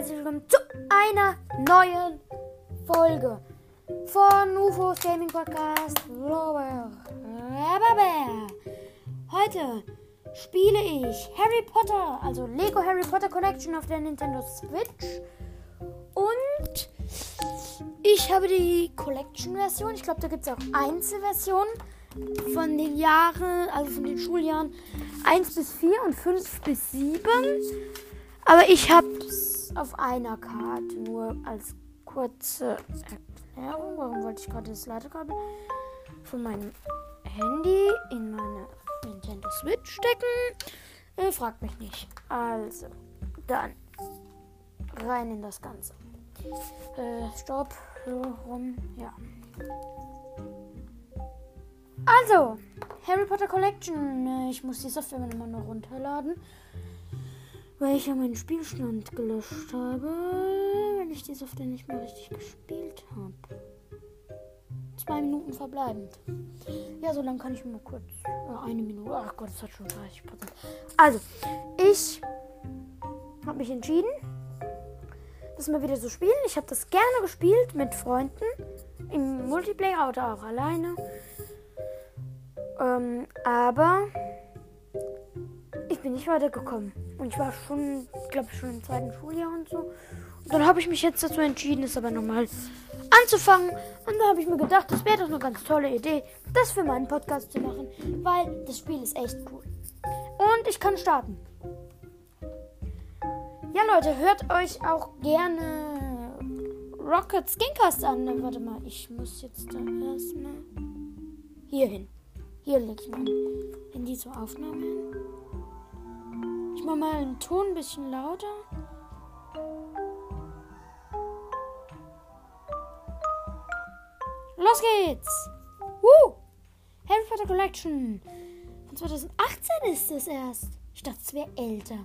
herzlich willkommen zu einer neuen Folge von UFOs Gaming Podcast. Heute spiele ich Harry Potter, also Lego Harry Potter Collection auf der Nintendo Switch. Und ich habe die Collection-Version. Ich glaube, da gibt es auch Einzelversionen von den Jahren, also von den Schuljahren 1 bis 4 und 5 bis 7. Aber ich habe auf einer Karte, nur als kurze Erklärung. Warum wollte ich gerade das Ladekabel von meinem Handy in meine Nintendo Switch stecken? Äh, fragt mich nicht. Also, dann rein in das Ganze. Äh, Stopp, so rum, ja. Also, Harry Potter Collection. Äh, ich muss die Software immer noch runterladen weil ich ja meinen Spielstand gelöscht habe, wenn ich die Software nicht mehr richtig gespielt habe. Zwei Minuten verbleibend. Ja, so lange kann ich mal kurz. Äh, eine Minute. Ach Gott, das hat schon 30 Prozent. Also, ich habe mich entschieden, das mal wieder zu spielen. Ich habe das gerne gespielt mit Freunden. Im Multiplayer oder auch alleine. Ähm, aber ich bin nicht weitergekommen. Und ich war schon, glaube ich, schon im zweiten Schuljahr und so. Und dann habe ich mich jetzt dazu entschieden, es aber nochmal anzufangen. Und da habe ich mir gedacht, das wäre doch eine ganz tolle Idee, das für meinen Podcast zu machen, weil das Spiel ist echt cool. Und ich kann starten. Ja, Leute, hört euch auch gerne Rocket Skincast an. Warte mal, ich muss jetzt da erstmal hier hin. Hier lege ich mein Handy zur Aufnahme hin. Ich mach mal den Ton ein bisschen lauter. Los geht's! Woo! Harry Potter Collection. Von 2018 ist es erst. Ich dachte, es wäre älter.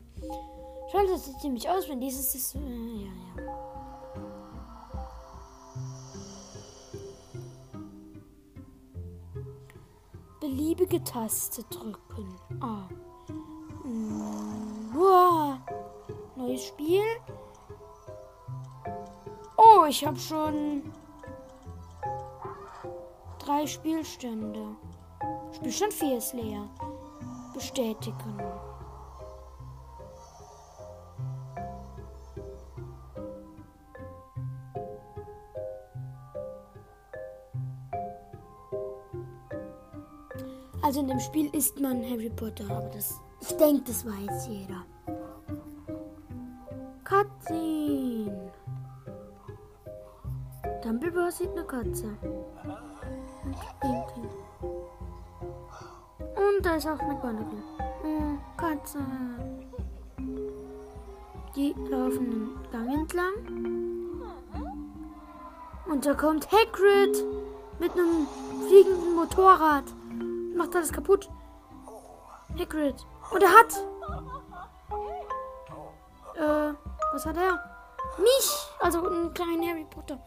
Schaut das sieht ziemlich aus, wenn dieses ist. Äh, ja, ja. Beliebige Taste drücken. Ah. Uah. Neues Spiel. Oh, ich habe schon drei Spielstände. Spielstand 4 ist leer. Bestätigen. Also in dem Spiel ist man Harry Potter, aber das ich denke, das weiß jeder. Cutscene. Dumbledore sieht eine Katze. Und da ist auch McGonagall. Oh, Katze. Die laufen den Gang entlang. Und da kommt Hagrid mit einem fliegenden Motorrad. Macht alles kaputt. Hagrid. Und er hat. Äh, was hat er? Mich! Also einen kleinen Harry Potter.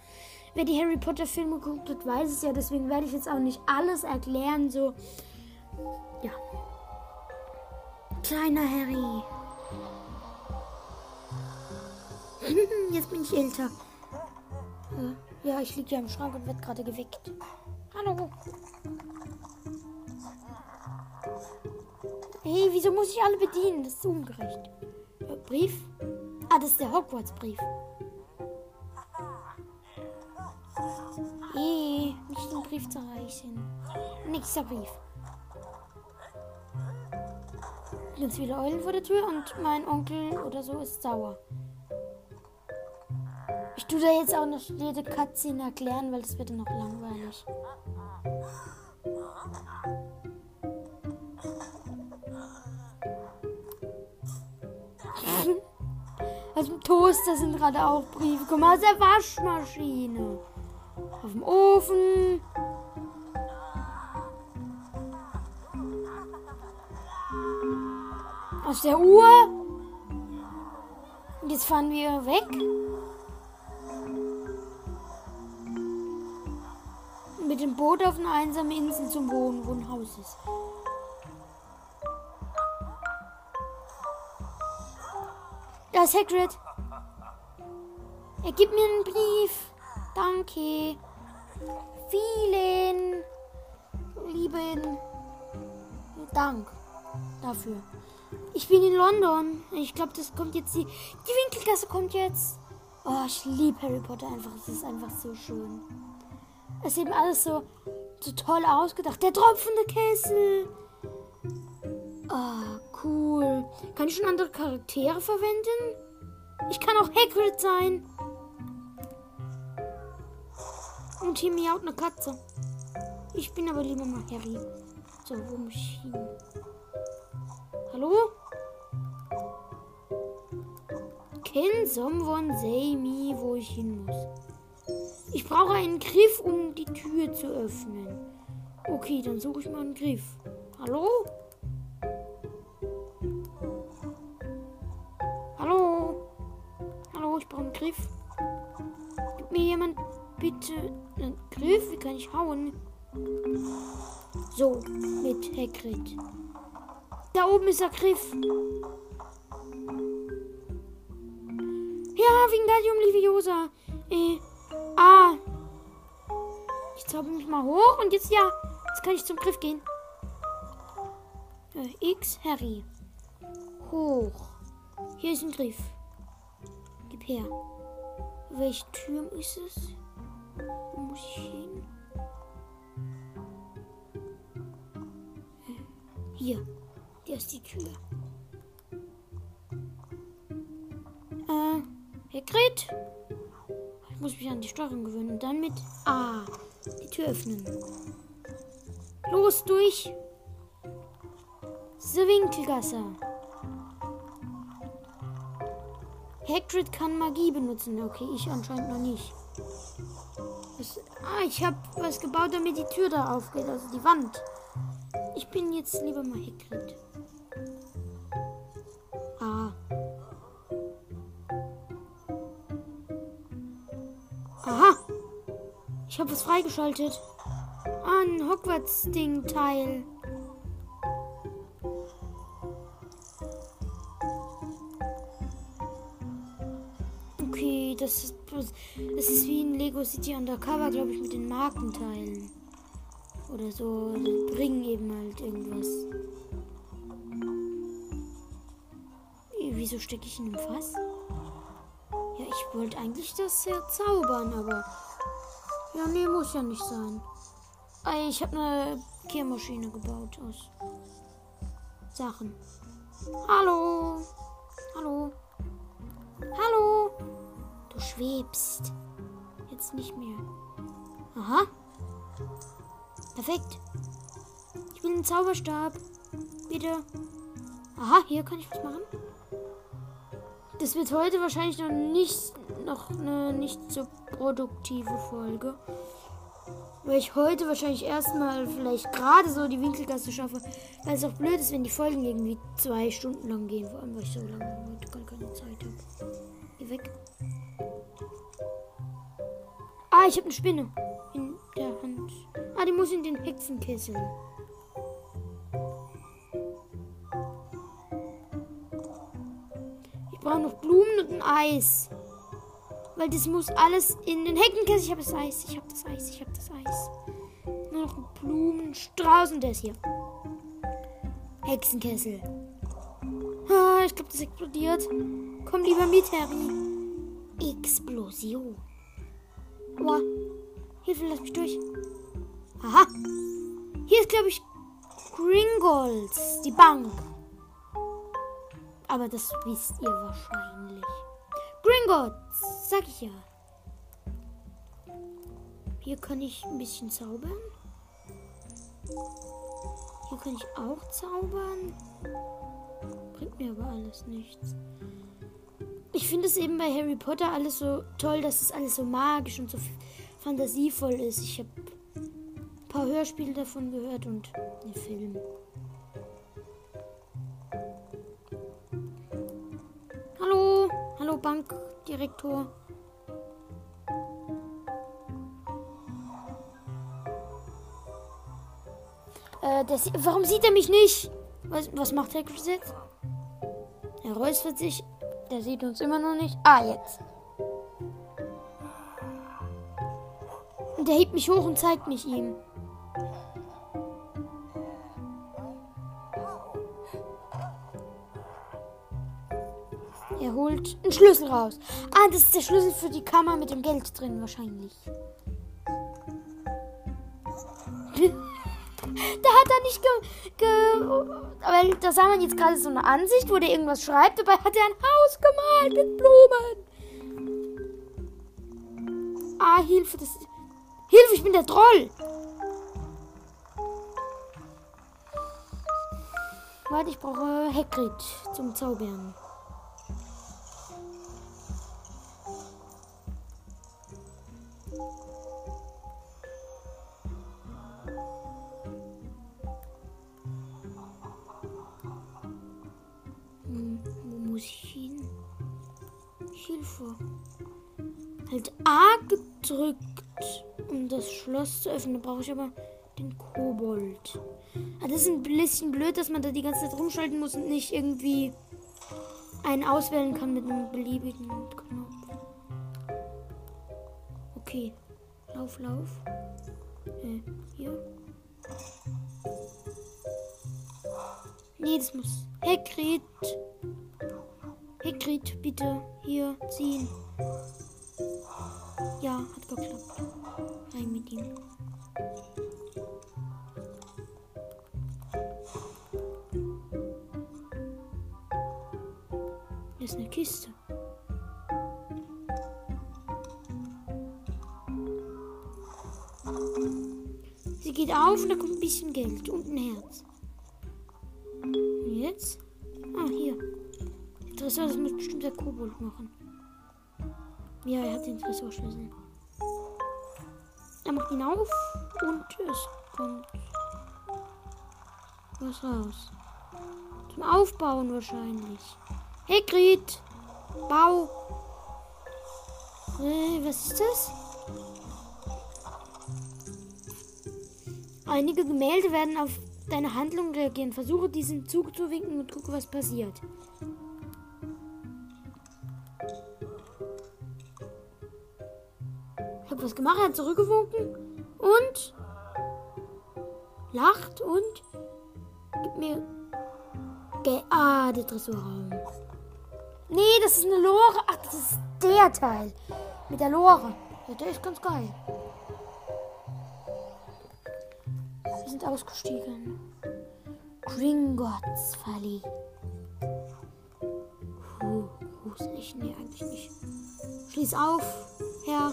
Wer die Harry Potter Filme geguckt hat, weiß es ja. Deswegen werde ich jetzt auch nicht alles erklären. So. Ja. Kleiner Harry. Jetzt bin ich älter. Äh, ja, ich liege ja im Schrank und werde gerade geweckt. Hallo. Hey, wieso muss ich alle bedienen? Das ist ungerecht. Äh, Brief? Ah, das ist der Hogwarts-Brief. Hey, nicht den Brief zu reichen. Nächster Brief. Ganz viele Eulen vor der Tür und mein Onkel oder so ist sauer. Ich tue da jetzt auch noch jede Cutscene erklären, weil das wird dann noch langweilig. Aus dem Toaster sind gerade auch Briefe. Mal, aus der Waschmaschine. Auf dem Ofen. Aus der Uhr. Und jetzt fahren wir weg. Mit dem Boot auf eine einsame Insel zum Wohnen, wo Da ist Hagrid. Er gibt mir einen Brief. Danke. Vielen lieben Dank dafür. Ich bin in London. Ich glaube, das kommt jetzt die. Die Winkelgasse kommt jetzt. Oh, ich liebe Harry Potter einfach. Es ist einfach so schön. Es ist eben alles so, so toll ausgedacht. Der tropfende Kessel. Oh, cool. Kann ich schon andere Charaktere verwenden? Ich kann auch Hagrid sein. Und hier miaut eine Katze. Ich bin aber lieber mal Harry. So, wo muss ich hin? Hallo? Can someone say me, wo ich hin muss? Ich brauche einen Griff, um die Tür zu öffnen. Okay, dann suche ich mal einen Griff. Hallo? Griff. Gib mir jemand bitte einen Griff? Wie kann ich hauen? So, mit Hagrid. Da oben ist der Griff. Ja, Wingardium Leviosa. Äh, ah. Ich zauber mich mal hoch und jetzt ja. Jetzt kann ich zum Griff gehen. Äh, X, Harry. Hoch. Hier ist ein Griff. Gib her. Welche Tür ist es? Wo muss ich hin? Hier. Der ist die Tür. Äh, Hagrid? Ich muss mich an die Steuerung gewöhnen. Und dann mit A. Die Tür öffnen. Los, durch. The Winkelgasse. Hagrid kann Magie benutzen. Okay, ich anscheinend noch nicht. Das, ah, ich habe was gebaut, damit die Tür da aufgeht, also die Wand. Ich bin jetzt lieber mal Hagrid. Ah. Aha. Ich habe was freigeschaltet. Ah, ein Hogwarts-Ding-Teil. Das ist, das ist wie ein Lego City Undercover, glaube ich, mit den Markenteilen. Oder so. Die bringen eben halt irgendwas. Wieso stecke ich in einem Fass? Ja, ich wollte eigentlich das zaubern, aber. Ja, nee, muss ja nicht sein. Ich habe eine Kehrmaschine gebaut aus Sachen. Hallo. Hallo. Hallo. Du schwebst. Jetzt nicht mehr. Aha. Perfekt. Ich will einen Zauberstab. Bitte. Aha, hier kann ich was machen. Das wird heute wahrscheinlich noch nicht noch eine nicht so produktive Folge. Weil ich heute wahrscheinlich erstmal vielleicht gerade so die Winkelgasse schaffe. Weil es auch blöd ist, wenn die Folgen irgendwie zwei Stunden lang gehen. Vor allem, weil ich so lange heute gar keine Zeit habe. Ich habe eine Spinne in der Hand. Ah, die muss in den Hexenkessel. Ich brauche noch Blumen und ein Eis. Weil das muss alles in den Heckenkessel. Ich habe das Eis. Ich habe das Eis. Ich habe das Eis. Nur noch Blumenstrauß und ist hier. Hexenkessel. Ah, ich glaube, das explodiert. Komm lieber mit, Harry. Explosion. Hilfe, lass mich durch. Aha. Hier ist, glaube ich, Gringolds, die Bank. Aber das wisst ihr wahrscheinlich. Gringotts, sag ich ja. Hier kann ich ein bisschen zaubern. Hier kann ich auch zaubern. Bringt mir aber alles nichts. Ich finde es eben bei Harry Potter alles so toll, dass es alles so magisch und so fantasievoll ist. Ich habe ein paar Hörspiele davon gehört und den Film. Hallo, hallo Bankdirektor. Äh, das, warum sieht er mich nicht? Was, was macht der jetzt? Er räuspert sich. Der sieht uns immer noch nicht. Ah, jetzt. Und er hebt mich hoch und zeigt mich ihm. Er holt einen Schlüssel raus. Ah, das ist der Schlüssel für die Kammer mit dem Geld drin wahrscheinlich. da hat er nicht ge, ge weil da sah man jetzt gerade so eine Ansicht, wo der irgendwas schreibt. Dabei hat er ein Haus gemalt mit Blumen. Ah, Hilfe, das Hilfe, ich bin der Troll. Warte, ich brauche Hagrid zum Zaubern. Öffnen. Da brauche ich aber den Kobold. Ah, das ist ein bisschen blöd, dass man da die ganze Zeit rumschalten muss und nicht irgendwie einen auswählen kann mit einem beliebigen Knopf. Okay. Lauf, lauf. Äh, hier. Nee, das muss. Hagrid. Hagrid, bitte hier ziehen. Ja, hat geklappt. Rein mit ihm. Ist eine Kiste. Sie geht auf und da kommt ein bisschen Geld und ein Herz. Und jetzt? Ah, hier. Tresor, das muss bestimmt der Kobold machen. Ja, er hat den Tresorschlüssel. Er macht ihn auf und es kommt was raus. Zum Aufbauen wahrscheinlich. Hagrid! Bau! Äh, was ist das? Einige Gemälde werden auf deine Handlung reagieren. Versuche diesen Zug zu winken und gucke, was passiert. habe was gemacht, er hat zurückgewunken und lacht und gibt mir Ge Ah, der. Nee, das ist eine Lore. Ach, das ist der Teil. Mit der Lore. Ja, der ist ganz geil. Wir sind ausgestiegen. Gringotts Valley. Puh, gruselig. Nee, eigentlich nicht. Schließ auf, Herr.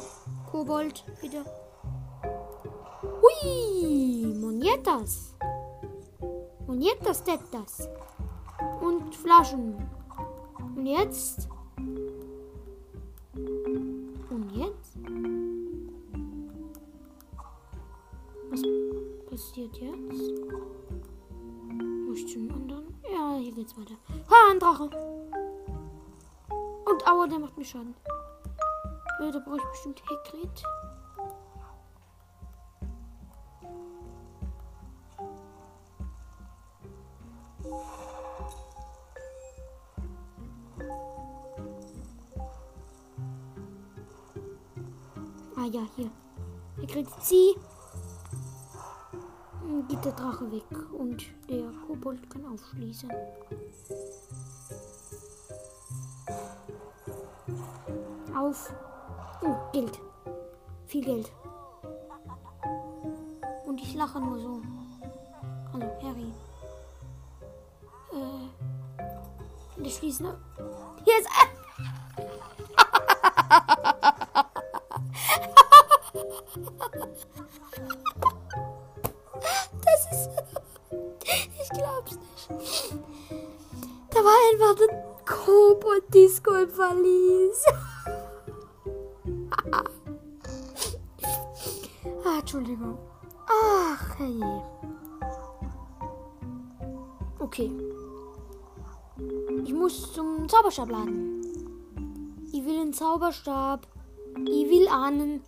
Kobold wieder. Hui, Monietas. Monietas Tettas. Und Flaschen. Und jetzt? Und jetzt? Was passiert jetzt? Muss ich zum anderen? Ja, hier geht's weiter. Ha, ein Drache. Und aua, der macht mir Schaden. Ja, da brauche ich bestimmt Hagrid. Ah ja, hier. Hagrid, zieh. Geht der Drache weg und der Kobold kann aufschließen. Auf. Oh, Geld. Viel Geld. Und ich lache nur so. Hallo, Harry. Äh. Wir schließen. Hier ist. Zauberstab. Ich will ahnen.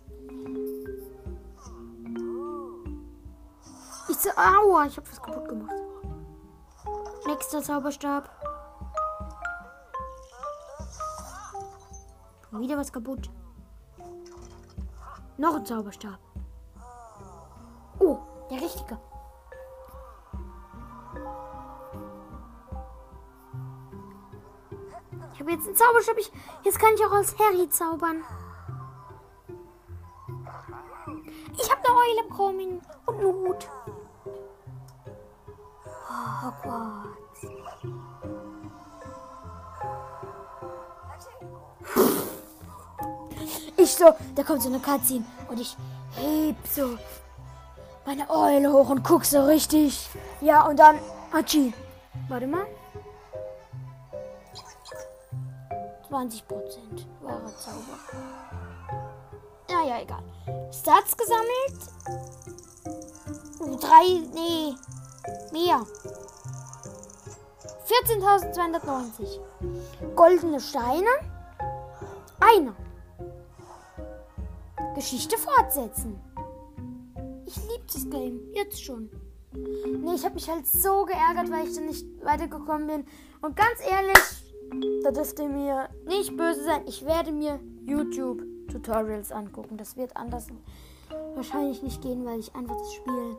Ich so, aua, ich hab was kaputt gemacht. Nächster Zauberstab. Wieder was kaputt. Noch ein Zauberstab. Oh, der richtige. Habe jetzt einen Zauberstab. Ich, jetzt kann ich auch als Harry zaubern. Ich habe eine Eule bekommen und einen Hut. Oh, Hogwarts. Ich so, da kommt so eine Cutscene und ich heb so meine Eule hoch und guck so richtig. Ja, und dann, Achi. Warte mal. 20 Prozent wahrer Zauber. Naja, egal. Stats gesammelt. Uh, drei, nee, mehr. 14.290. Goldene Steine. Einer. Geschichte fortsetzen. Ich liebe das Game. Jetzt schon. Nee, ich habe mich halt so geärgert, weil ich dann nicht weitergekommen bin. Und ganz ehrlich, da dürft ihr mir nicht böse sein. Ich werde mir YouTube-Tutorials angucken. Das wird anders wahrscheinlich nicht gehen, weil ich einfach das Spiel.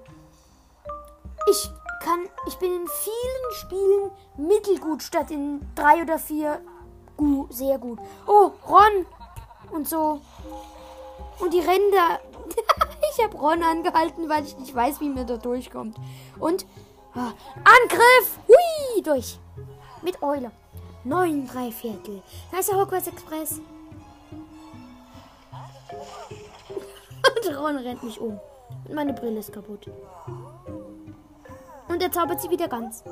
Ich kann. Ich bin in vielen Spielen mittelgut statt in drei oder vier gut, sehr gut. Oh, Ron! Und so. Und die Ränder. ich habe Ron angehalten, weil ich nicht weiß, wie man da durchkommt. Und. ah, Angriff! Hui! Durch. Mit Eule. Neun, drei Viertel. Da ist der Hogwarts Express. Und Ron rennt mich um. Und meine Brille ist kaputt. Und er zaubert sie wieder ganz.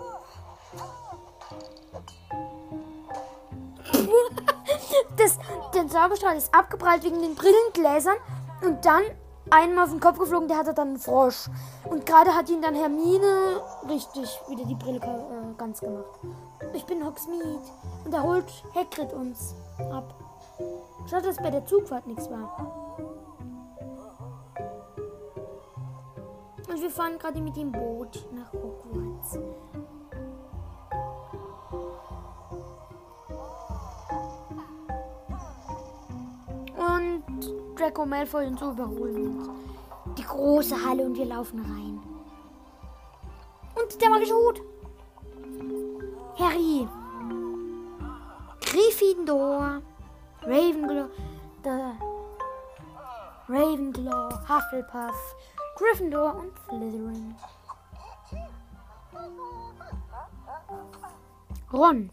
das, der Zauberstrahl ist abgeprallt wegen den Brillengläsern. Und dann einmal auf den Kopf geflogen, der hatte dann einen Frosch. Und gerade hat ihn dann Hermine richtig wieder die Brille äh, ganz gemacht. Ich bin Hogsmeade. Und da holt Hagrid uns ab. Schade, dass bei der Zugfahrt nichts war. Und wir fahren gerade mit dem Boot nach Hogwarts. Und Draco Malfoy und so überholen uns. Die große Halle und wir laufen rein. Und der magische Hut. Harry. Gryffindor. Ravenclaw. Ravenclaw. Hufflepuff. Gryffindor und Slytherin. Ron.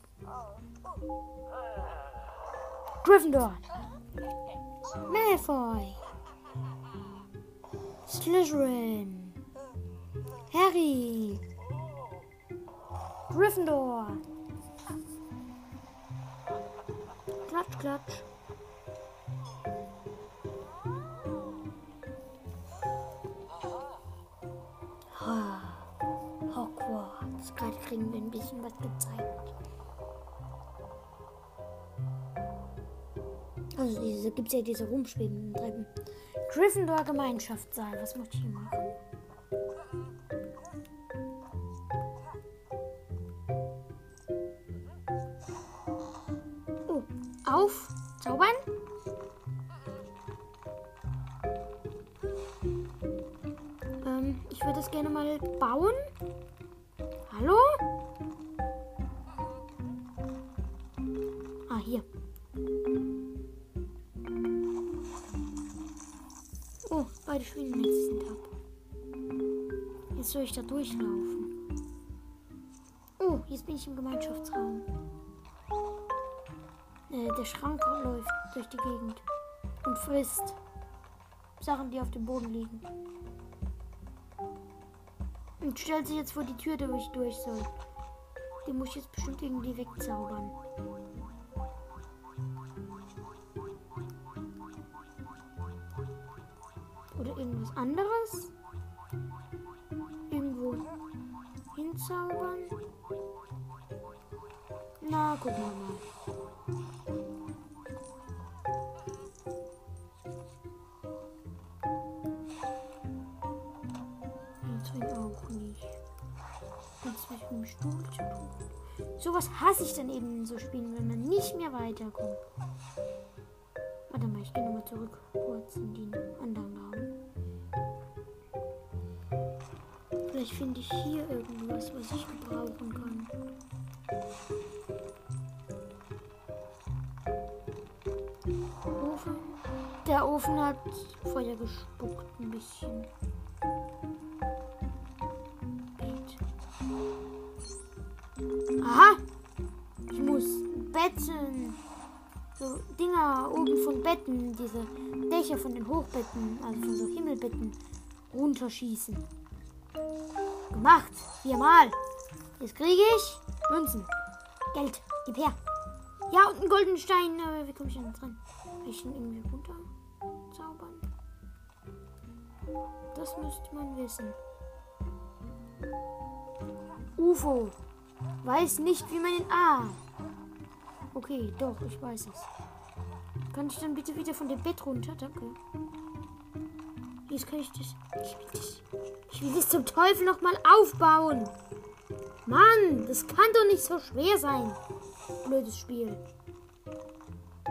Gryffindor. Malfoy. Slytherin. Harry. Gryffindor. Klatsch, klatsch. Ah, Hogwarts. Gerade kriegen wir ein bisschen was gezeigt. Also diese gibt es ja diese rumschwebenden Treppen. Gryffindor Gemeinschaftssaal. Was möchte ich hier machen? Auf. Zaubern. Ähm, ich würde das gerne mal bauen. Hallo? Ah, hier. Oh, beide schwingen jetzt sind ab. Jetzt soll ich da durchlaufen. Oh, jetzt bin ich im Gemeinschaftsraum. Der Schrank läuft durch die Gegend und frisst Sachen, die auf dem Boden liegen. Und stellt sich jetzt vor die Tür, wo ich durch soll. Den muss ich jetzt bestimmt irgendwie wegzaubern. Oder irgendwas anderes. Irgendwo hinzaubern. Na, gucken wir mal. Hasse ich dann eben so Spielen, wenn man nicht mehr weiterkommt. Warte mal, ich gehe nochmal zurück kurz in den anderen Raum. Vielleicht finde ich hier irgendwas, was ich gebrauchen kann. Ofen. Der Ofen hat Feuer gespuckt ein bisschen. Betten. So Dinger oben von Betten, diese Dächer von den Hochbetten, also von so Himmelbetten, runterschießen. Gemacht. Viermal. Jetzt kriege ich Münzen. Geld. Gib her. Ja, und einen goldenen Stein. Aber wie komme ich denn dran? Kann ich den irgendwie runter zaubern? Das müsste man wissen. UFO. Weiß nicht, wie man ihn. Ah. Okay, doch, ich weiß es. Kann ich dann bitte wieder von dem Bett runter? Danke. Jetzt kann ich das. Ich will das, ich will das zum Teufel nochmal aufbauen. Mann, das kann doch nicht so schwer sein. Blödes Spiel.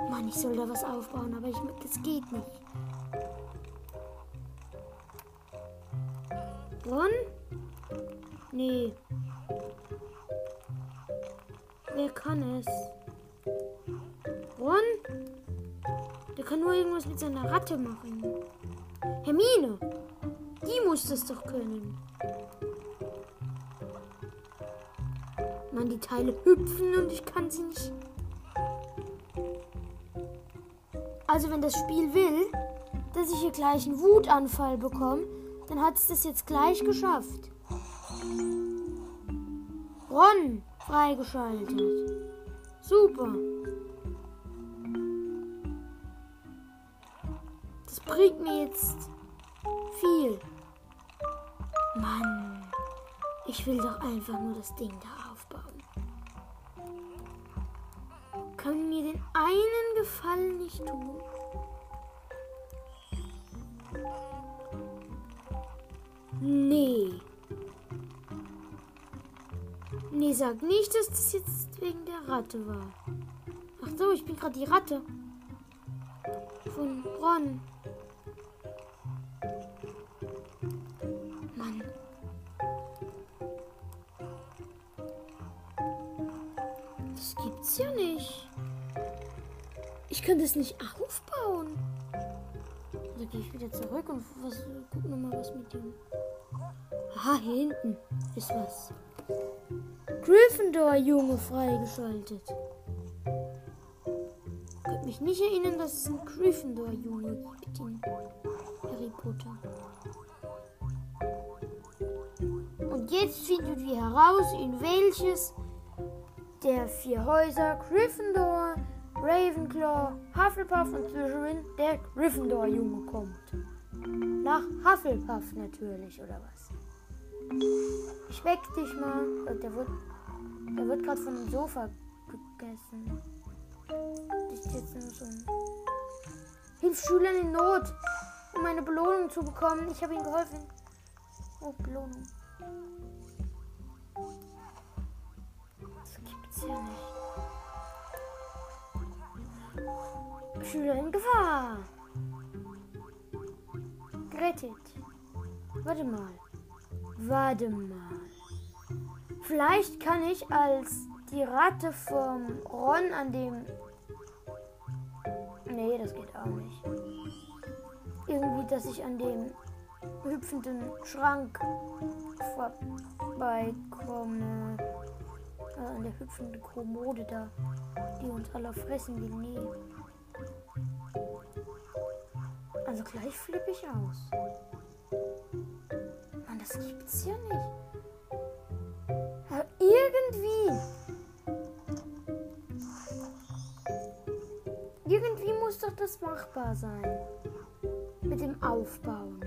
Mann, ich soll da was aufbauen, aber ich, das geht nicht. Ron? Die muss das doch können. Mann, die Teile hüpfen und ich kann sie nicht. Also wenn das Spiel will, dass ich hier gleich einen Wutanfall bekomme, dann hat es das jetzt gleich geschafft. Ron freigeschaltet. Super. Einfach nur das Ding da aufbauen. Kann mir den einen Gefallen nicht tun? Nee. Nee, sag nicht, dass das jetzt wegen der Ratte war. Ach so, ich bin gerade die Ratte. Von Ron. Kann das nicht aufbauen. Da gehe ich wieder zurück und was, guck noch mal was mit dem. Ah, hier hinten ist was. Gryffindor-Junge freigeschaltet. Ich könnte mich nicht erinnern, dass es einen Gryffindor-Junge gibt in Harry Potter. Und jetzt findet ihr heraus, in welches der vier Häuser Gryffindor, Ravenclaw, Hufflepuff und Slytherin der Gryffindor-Junge kommt. Nach Hufflepuff natürlich, oder was? Ich weck dich mal. Oh, der wird, der wird gerade von dem Sofa gegessen. Das ist jetzt nur so. Hilf Schülern in Not, um eine Belohnung zu bekommen. Ich habe ihnen geholfen. Oh, Belohnung. Das gibt's ja nicht. Schüler in Gefahr. Gerettet. Warte mal. Warte mal. Vielleicht kann ich als die Ratte vom Ron an dem. Nee, das geht auch nicht. Irgendwie, dass ich an dem hüpfenden Schrank vorbeikomme. Äh, an der hüpfenden Kommode da, die uns alle fressen will. Nee. Also gleich flippe ich aus. Mann, das gibt's ja nicht. Irgendwie. Irgendwie muss doch das machbar sein. Mit dem Aufbauen.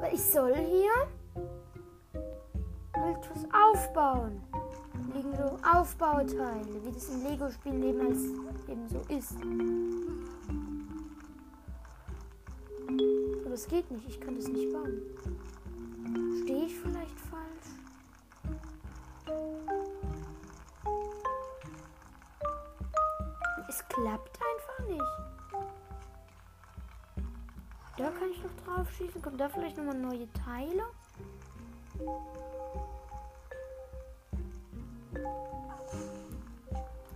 Weil ich soll hier halt was aufbauen. Liegen so Aufbauteile, wie das eben, als, eben so ist. Aber es geht nicht, ich kann das nicht bauen. Stehe ich vielleicht falsch? Es klappt einfach nicht. Da kann ich noch drauf schießen. Kommt da vielleicht nochmal neue Teile?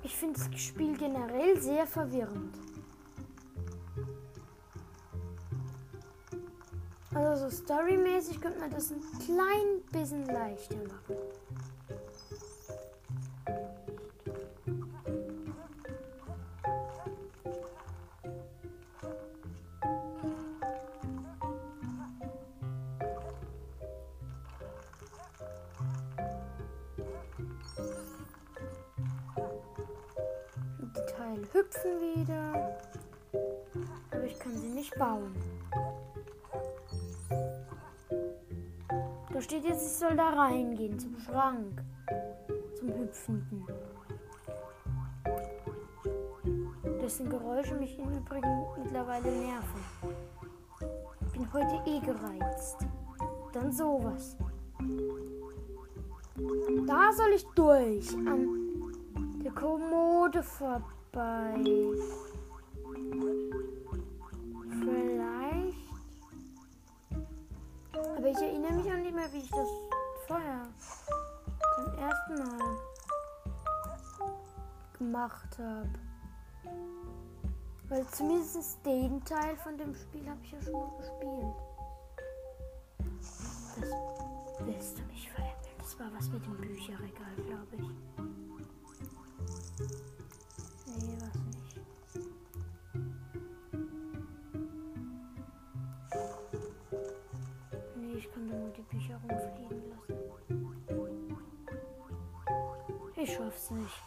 Ich finde das Spiel generell sehr verwirrend. Also so storymäßig könnte man das ein klein bisschen leichter machen. Da reingehen, zum Schrank. Zum Hüpfenden. Dessen Geräusche mich im Übrigen mittlerweile nerven. Ich bin heute eh gereizt. Dann sowas. Da soll ich durch. An der Kommode vorbei. Vielleicht. Aber ich erinnere mich auch nicht mehr, wie ich das vorher zum ersten Mal gemacht habe. Weil zumindest den Teil von dem Spiel habe ich ja schon mal gespielt. Das willst du nicht verändern. Das war was mit dem Bücherregal, glaube ich. Schaff's nicht.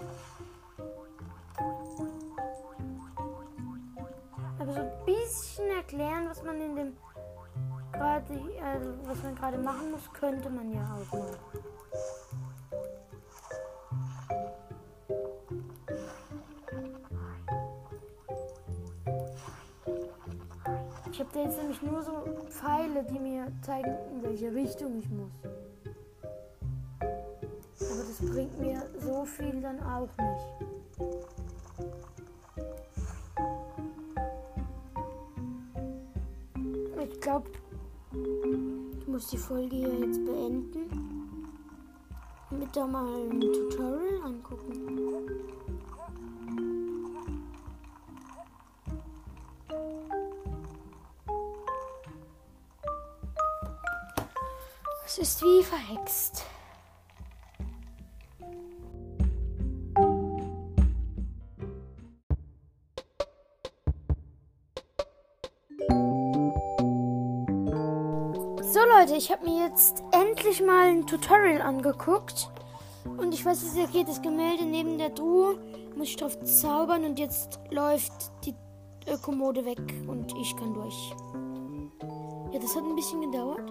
Aber so ein bisschen erklären, was man in dem gerade, also was man gerade machen muss, könnte man ja auch mal. Ich habe da jetzt nämlich nur so Pfeile, die mir zeigen, in welche Richtung ich muss. Aber das bringt mir so viel dann auch nicht. Ich glaube, ich muss die Folge hier jetzt beenden. Mit da mal ein Tutorial angucken. Es ist wie verhext. Ich habe mir jetzt endlich mal ein Tutorial angeguckt. Und ich weiß, es geht. Das Gemälde neben der Truhe muss ich drauf zaubern und jetzt läuft die Kommode weg und ich kann durch. Ja, das hat ein bisschen gedauert.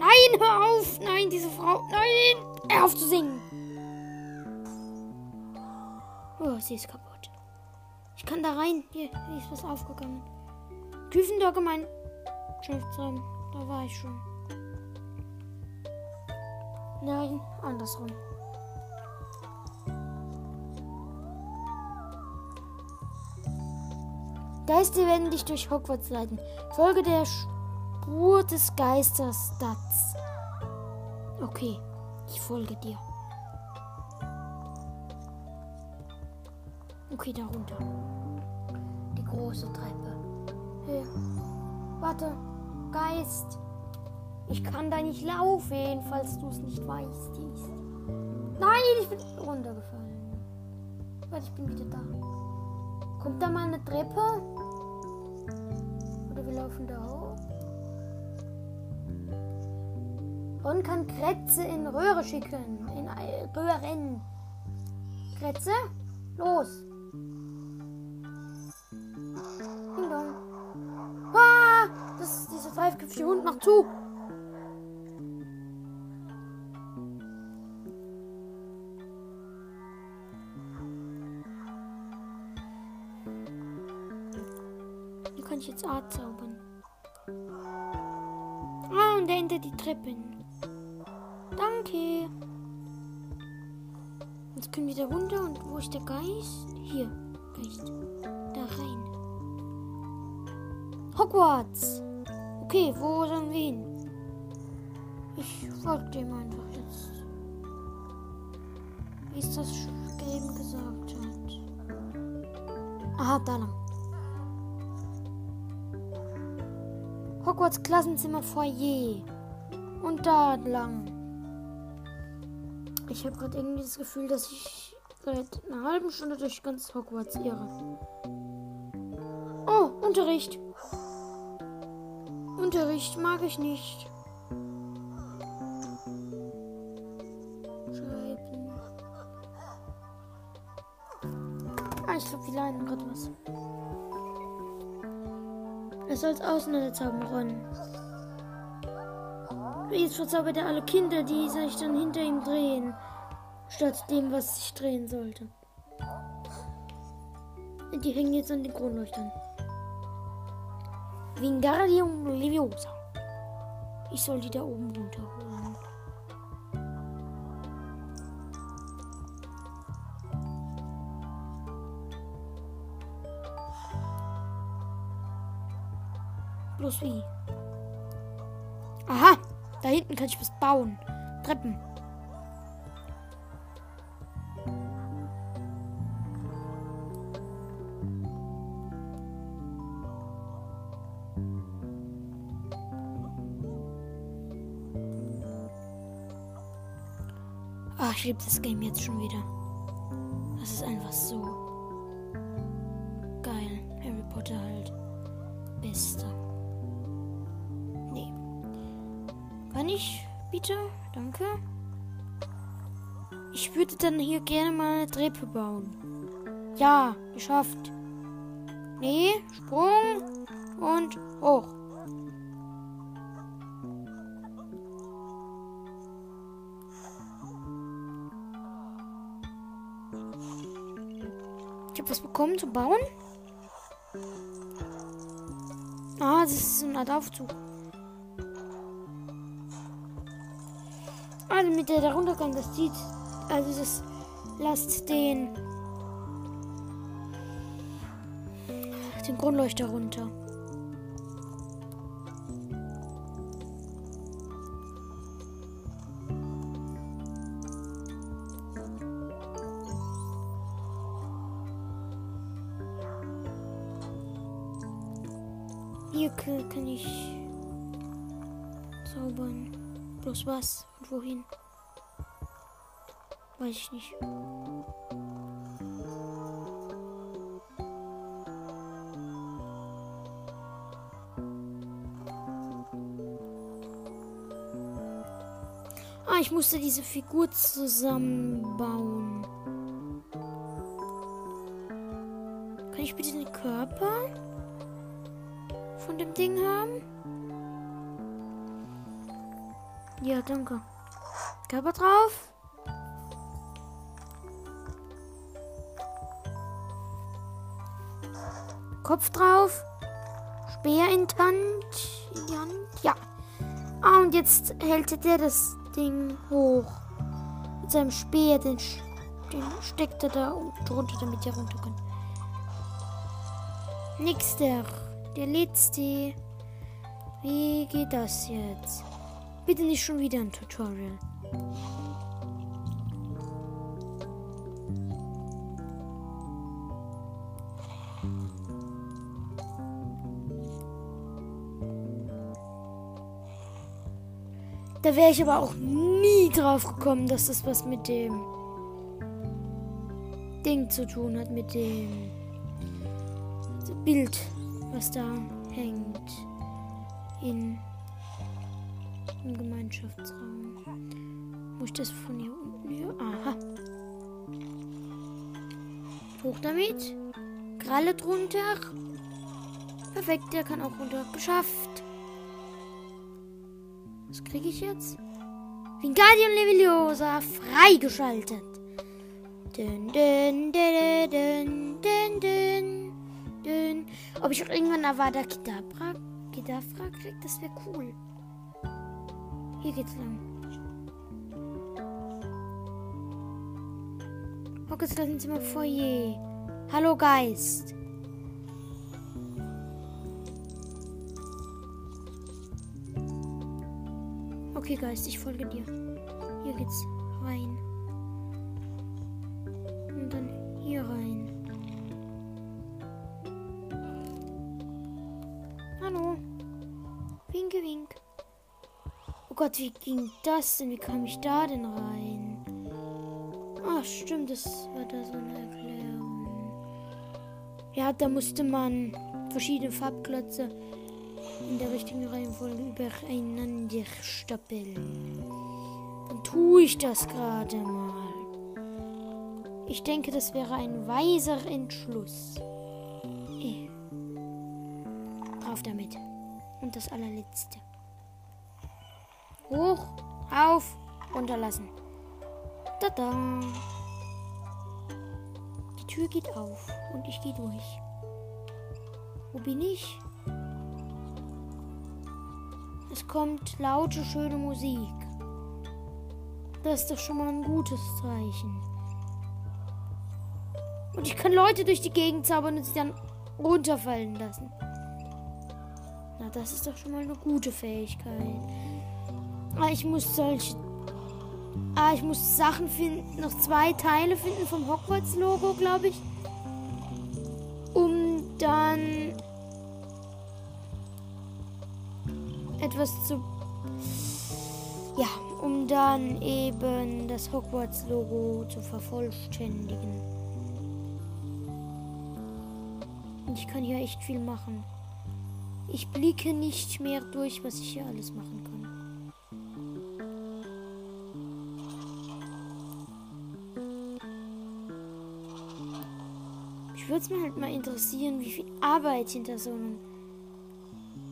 Nein, hör auf! Nein, diese Frau. Nein! Hör auf zu singen! Oh, sie ist kaputt. Ich kann da rein. Hier, hier ist was aufgegangen. Küfendorge, mein Schriftraum. Da war ich schon. Nein, andersrum. Geister werden dich durch Hogwarts leiten. Folge der Spur des Geisters Stats. Okay, ich folge dir. Okay, da runter. Die große Treppe. Hey. Warte, Geist. Ich kann da nicht laufen, falls du es nicht weißt. Nein, ich bin runtergefallen. Warte, ich bin wieder da. Kommt da mal eine Treppe? Oder wir laufen da hoch? Ron kann Kretze in Röhre schicken. In Röhren. Kretze? Los. Ist dieser dreiköpfige Hund. Mach zu. Hier kann ich jetzt Art zaubern. Ah, und dahinter die Treppen. Danke. Jetzt können wir da runter und wo ist der Geist? Hier, Geist. Da rein. Hogwarts. Okay, wo sollen wir hin? Ich folge dem einfach jetzt. Wie es das Game gesagt hat. Aha, da lang. Hogwarts Klassenzimmer Foyer. Und da lang. Ich habe gerade irgendwie das Gefühl, dass ich seit einer halben Stunde durch ganz Hogwarts irre. Oh, Unterricht. Unterricht mag ich nicht. Schreiben. Ah, ich glaube, die leiden gerade was. Er soll Außenende zaubern, Ron. Jetzt verzaubert er alle Kinder, die sich dann hinter ihm drehen, statt dem, was sich drehen sollte. Die hängen jetzt an den Kronleuchtern. Wingardium Leviosa. Ich soll die da oben runterholen. Bloß wie? Aha, da hinten kann ich was bauen. Treppen. Ich liebe das Game jetzt schon wieder. Das ist einfach so geil. Harry Potter halt. Bester. Nee. Kann ich bitte? Danke. Ich würde dann hier gerne mal eine Treppe bauen. Ja, geschafft. Nee, Sprung und Aufzug. Also mit der der Runtergang, das zieht. Also das lasst den den Grundleuchter runter. Hier kann ich zaubern. Bloß was und wohin? Weiß ich nicht. Ah, ich musste diese Figur zusammenbauen. Kann ich bitte den Körper von dem Ding haben? Ja, danke. Körper drauf. Kopf drauf. Speer in die Hand. Ja. Ah, und jetzt hält der das Ding hoch. Mit seinem Speer, den, den steckt er da drunter, damit er runter kann. Nächster. Der letzte. Wie geht das jetzt? Bitte nicht schon wieder ein Tutorial. Da wäre ich aber auch nie drauf gekommen, dass das was mit dem Ding zu tun hat, mit dem Bild, was da hängt in im Gemeinschaftsraum. Muss ich das von hier unten hier? Aha. Hoch damit. Kralle drunter. Perfekt, der kann auch runter. Geschafft. Was kriege ich jetzt? Wingardium Leviosa freigeschaltet. Dün, dün, dün, dün, dün, dün, dün. Ob ich auch irgendwann Avada Kedavra, Kedavra krieg, das wäre cool. Hier geht's lang. Hogwarts Klassenzimmer Foyer. Hallo Geist. Okay, Geist, ich folge dir. Hier geht's rein. Gott, wie ging das denn? Wie kam ich da denn rein? Ach, stimmt, das war da so eine Erklärung. Ja, da musste man verschiedene Farbklötze in der richtigen Reihenfolge übereinander stapeln. Dann tue ich das gerade mal. Ich denke, das wäre ein weiser Entschluss. Eh. Auf damit. Und das allerletzte. Hoch, auf, runterlassen. Tada. Die Tür geht auf und ich gehe durch. Wo bin ich? Es kommt laute, schöne Musik. Das ist doch schon mal ein gutes Zeichen. Und ich kann Leute durch die Gegend zaubern und sie dann runterfallen lassen. Na, das ist doch schon mal eine gute Fähigkeit. Ah, ich muss solche. Ah, ich muss Sachen finden, noch zwei Teile finden vom Hogwarts-Logo, glaube ich. Um dann etwas zu. Ja, um dann eben das Hogwarts-Logo zu vervollständigen. Ich kann hier echt viel machen. Ich blicke nicht mehr durch, was ich hier alles machen kann. Würde es mir halt mal interessieren, wie viel Arbeit hinter so einem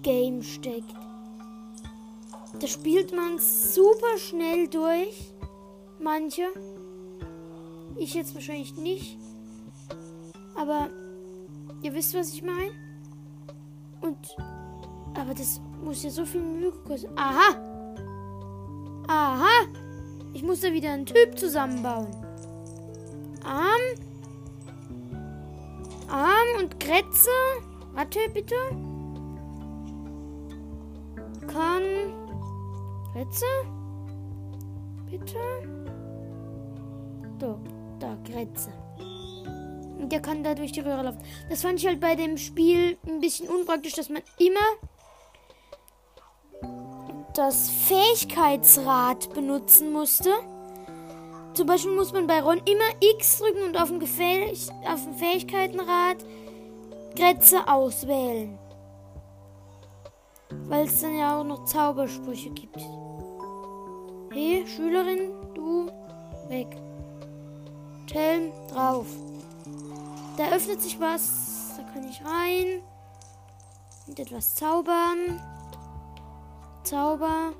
Game steckt. Da spielt man super schnell durch. Manche. Ich jetzt wahrscheinlich nicht. Aber ihr wisst, was ich meine. Und. Aber das muss ja so viel Mühe kosten. Aha! Aha! Ich muss da wieder einen Typ zusammenbauen. Arm. Arm und Grätze. Warte bitte. Kann. Grätze? Bitte? So, da, Grätze. Und der kann da durch die Röhre laufen. Das fand ich halt bei dem Spiel ein bisschen unpraktisch, dass man immer das Fähigkeitsrad benutzen musste. Zum Beispiel muss man bei Ron immer X drücken und auf dem, Gefäh auf dem Fähigkeitenrad Grätze auswählen. Weil es dann ja auch noch Zaubersprüche gibt. Hey, Schülerin, du weg. Telm drauf. Da öffnet sich was. Da kann ich rein. Und etwas zaubern. Zauber.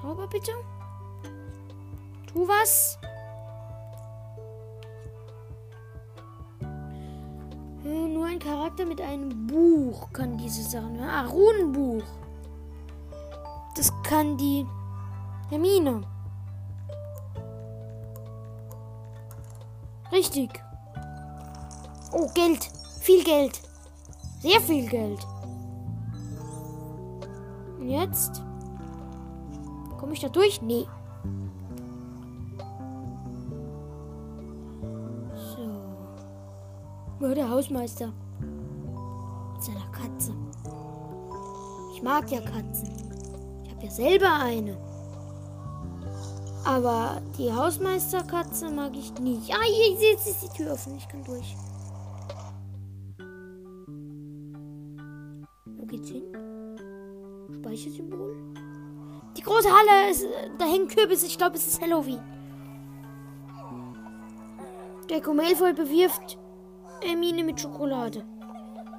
Zauber bitte. Tu was. Nur ein Charakter mit einem Buch kann diese Sachen. Ah, Runenbuch. Das kann die Hermine. Richtig. Oh, Geld. Viel Geld. Sehr viel Geld. Und jetzt? Komme ich da durch? Nee. Nur der Hausmeister. Mit seiner Katze. Ich mag ja Katzen. Ich habe ja selber eine. Aber die Hausmeisterkatze mag ich nicht. Ah, jetzt ist die Tür offen. Ich kann durch. Wo geht's hin? Speichersymbol? Die große Halle ist. Da hängen Kürbisse. Ich glaube, es ist Halloween. Der Malfoy bewirft Hermine mit Schokolade.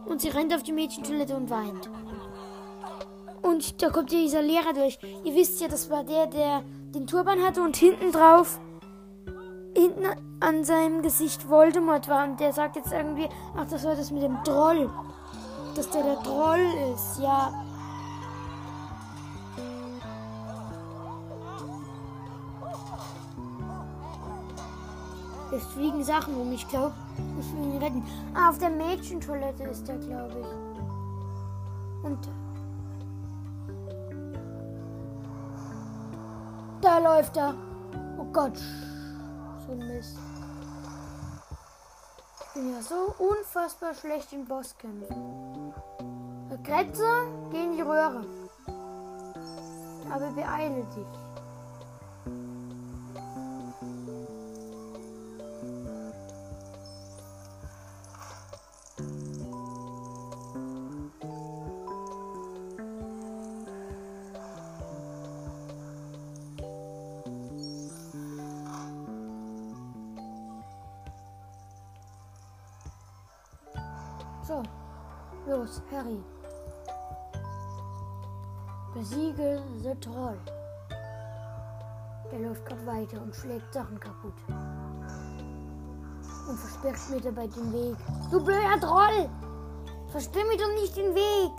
Und sie rennt auf die Mädchentoilette und weint. Und da kommt dieser Lehrer durch. Ihr wisst ja, das war der, der den Turban hatte und hinten drauf, hinten an seinem Gesicht Voldemort war. Und der sagt jetzt irgendwie, ach, das war das mit dem Troll. Dass der der Troll ist, ja. Es fliegen Sachen um. Ich glaube, ich will ihn retten. Ah, auf der Mädchentoilette ist der, glaube ich. Und. läuft er. Oh Gott. So ein Mist. Ich bin ja so unfassbar schlecht in Bosskämpfen. Kretze, geh in die Röhre. Aber beeile dich. Los, Harry. Besiege The Troll. Der läuft gerade weiter und schlägt Sachen kaputt. Und versperrt mir dabei den Weg. Du blöder Troll! Versperr mir doch nicht den Weg!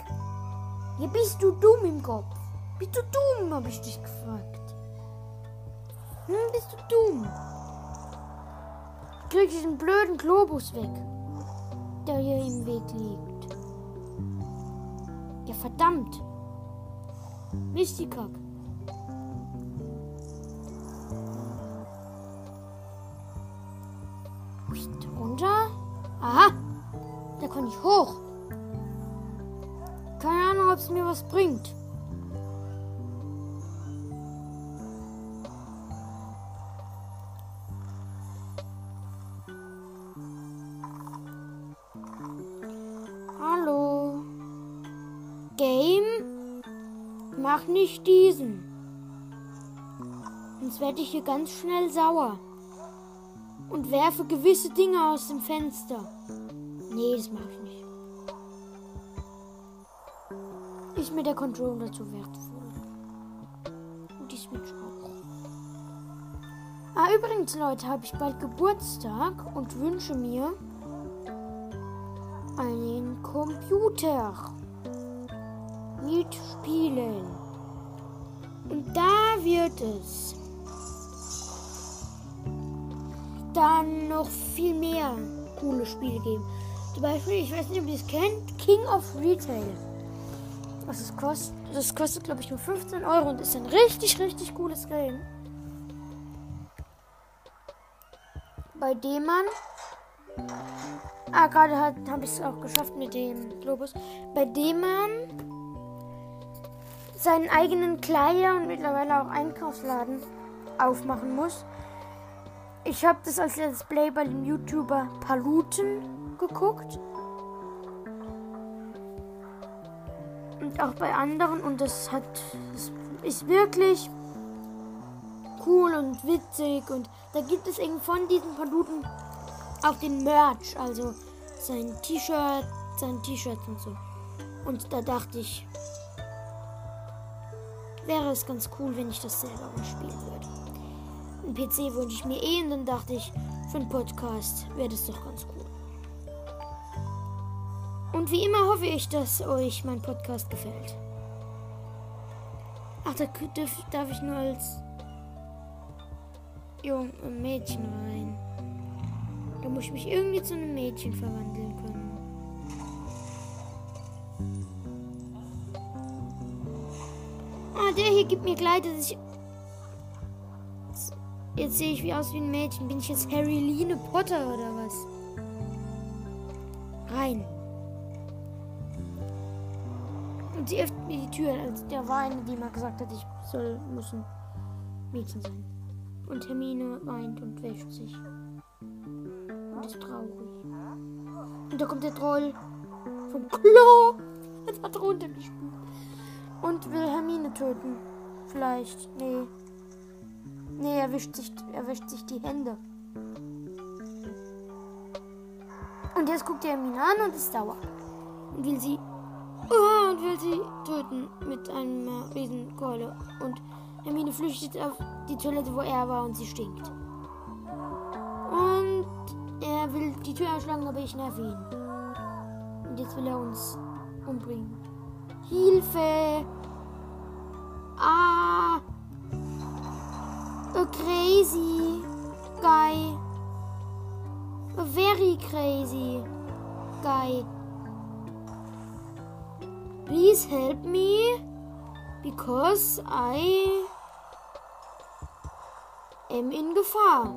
Hier bist du dumm im Kopf. Bist du dumm, habe ich dich gefragt. Hm, bist du dumm? Krieg diesen blöden Globus weg, der hier im Weg liegt. Verdammt. Mistikak. Werde ich hier ganz schnell sauer. Und werfe gewisse Dinge aus dem Fenster. Nee, das mache ich nicht. Ist mir der Controller zu wertvoll. Und die Switch auch. Ah, übrigens, Leute, habe ich bald Geburtstag und wünsche mir einen Computer mit Spielen. Und da wird es dann noch viel mehr coole Spiele geben. Zum Beispiel, ich weiß nicht, ob ihr es kennt, King of Retail. Was es kostet, das kostet glaube ich nur 15 Euro und ist ein richtig, richtig cooles Game. Bei dem man Ah, gerade habe ich es auch geschafft mit dem Globus. Bei dem man seinen eigenen Kleider und mittlerweile auch Einkaufsladen aufmachen muss. Ich habe das als Let's Play bei dem YouTuber Paluten geguckt. Und auch bei anderen. Und das hat. Das ist wirklich cool und witzig. Und da gibt es eben von diesen Paluten auch den Merch. Also sein T-Shirt, sein T-Shirt und so. Und da dachte ich, wäre es ganz cool, wenn ich das selber spielen würde. Ein PC wünsche ich mir eh und dann dachte ich, für einen Podcast wäre das doch ganz cool. Und wie immer hoffe ich, dass euch mein Podcast gefällt. Ach, da darf, ich nur als Jung Mädchen rein. Da muss ich mich irgendwie zu einem Mädchen verwandeln können. Ah, der hier gibt mir Kleider, dass ich. Jetzt sehe ich wie aus wie ein Mädchen. Bin ich jetzt Harry Line Potter oder was? Rein. Und sie öffnet mir die Tür. Also der war eine, die mal gesagt hat, ich soll, muss ein Mädchen sein. Und Hermine weint und wäscht sich. Und ist traurig. Und da kommt der Troll vom Klo. Und hat runtergespült. Und will Hermine töten. Vielleicht. Nee. Nee, er wischt sich, er wischt sich die Hände. Und jetzt guckt er Hermine an und ist sauer. Und will sie. Oh, und will sie töten mit einer Riesenkeule. Und Hermine flüchtet auf die Toilette, wo er war und sie stinkt. Und er will die Tür einschlagen, aber ich nerv ihn. Und jetzt will er uns umbringen. Hilfe! Ah! Crazy guy. Very crazy guy. Please help me because I M in Gefahr.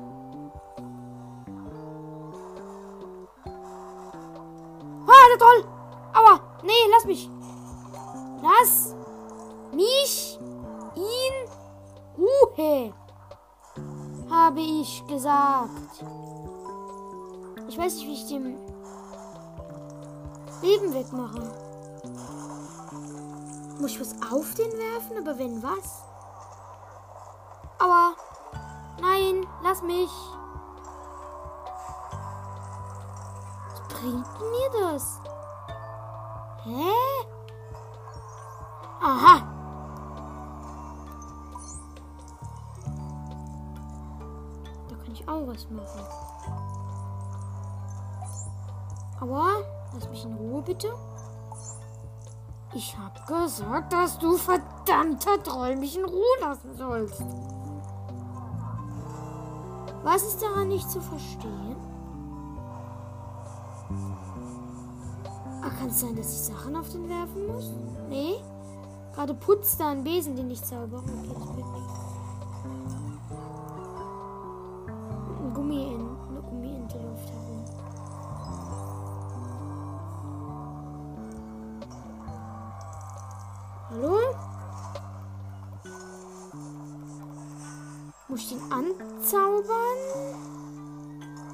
Ah, der Troll! Aua! Nee, lass mich! Lass mich in Ruhe! Habe ich gesagt. Ich weiß nicht, wie ich dem Leben wegmache. Muss ich was auf den werfen? Aber wenn was? Aua! Nein, lass mich! Was bringt mir das? Hä? Aha! Was machen. Aber lass mich in Ruhe bitte. Ich hab gesagt, dass du verdammter Troll mich in Ruhe lassen sollst. Was ist daran nicht zu verstehen? Ach, kann es sein, dass ich Sachen auf den werfen muss? Nee. Gerade putzt da ein Besen, den ich zauber. Okay, das bin ich. Anzaubern?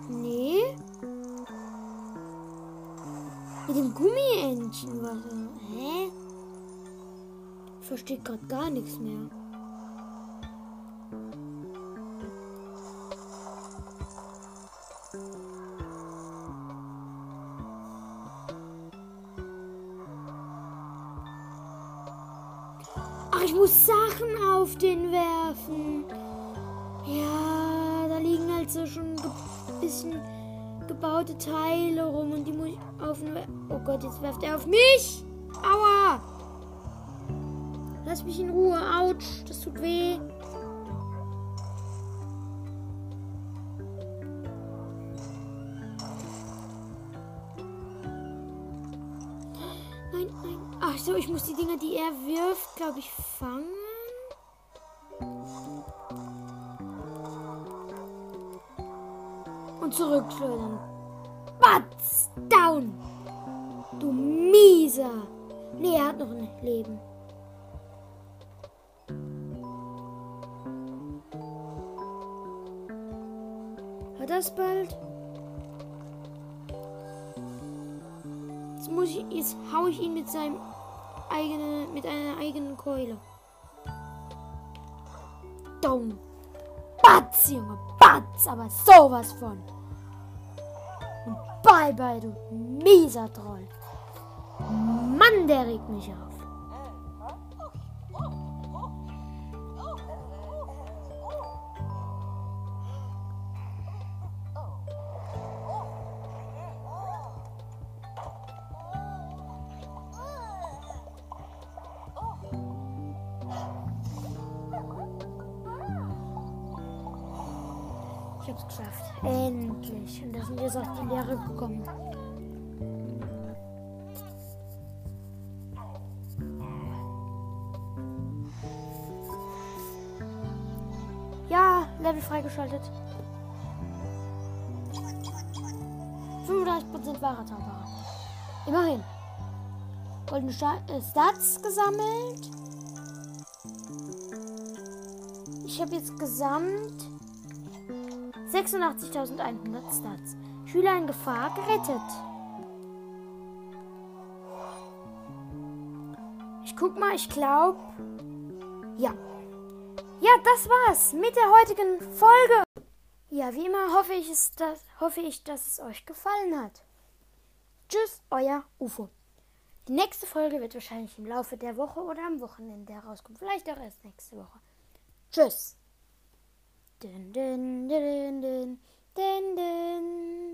Nee. Mit dem Gummientchen, was? Hä? Ich verstehe gerade gar nichts mehr. Ach, ich muss Sachen auf den werfen. Schon ein bisschen gebaute Teile rum und die muss ich auf Oh Gott, jetzt werft er auf mich. Aua. Lass mich in Ruhe. Autsch, das tut weh. Nein, nein. Ach so, ich muss die Dinger, die er wirft, glaube ich, fangen. Zurückschleudern. Batz! Down! Du mieser! Nee, er hat noch ein Leben. Hat das bald? Jetzt muss ich, jetzt hau ich ihn mit seinem eigenen, mit einer eigenen Keule. Dumm. Batz, Junge, Batz, aber sowas von. Bye, du mieser Troll. Mann, der regt mich auf. Gekommen. Ja, Level freigeschaltet. 35% wahrer Zauberer. Immerhin. Goldene äh, Stats gesammelt. Ich habe jetzt gesamt 86.100 Stats. Schüler in Gefahr gerettet. Ich guck mal, ich glaube. Ja. Ja, das war's mit der heutigen Folge. Ja, wie immer hoffe ich, es, dass, hoffe ich, dass es euch gefallen hat. Tschüss, euer UFO. Die nächste Folge wird wahrscheinlich im Laufe der Woche oder am Wochenende herauskommen. Vielleicht auch erst nächste Woche. Tschüss. Dun, dun, dun, dun, dun, dun.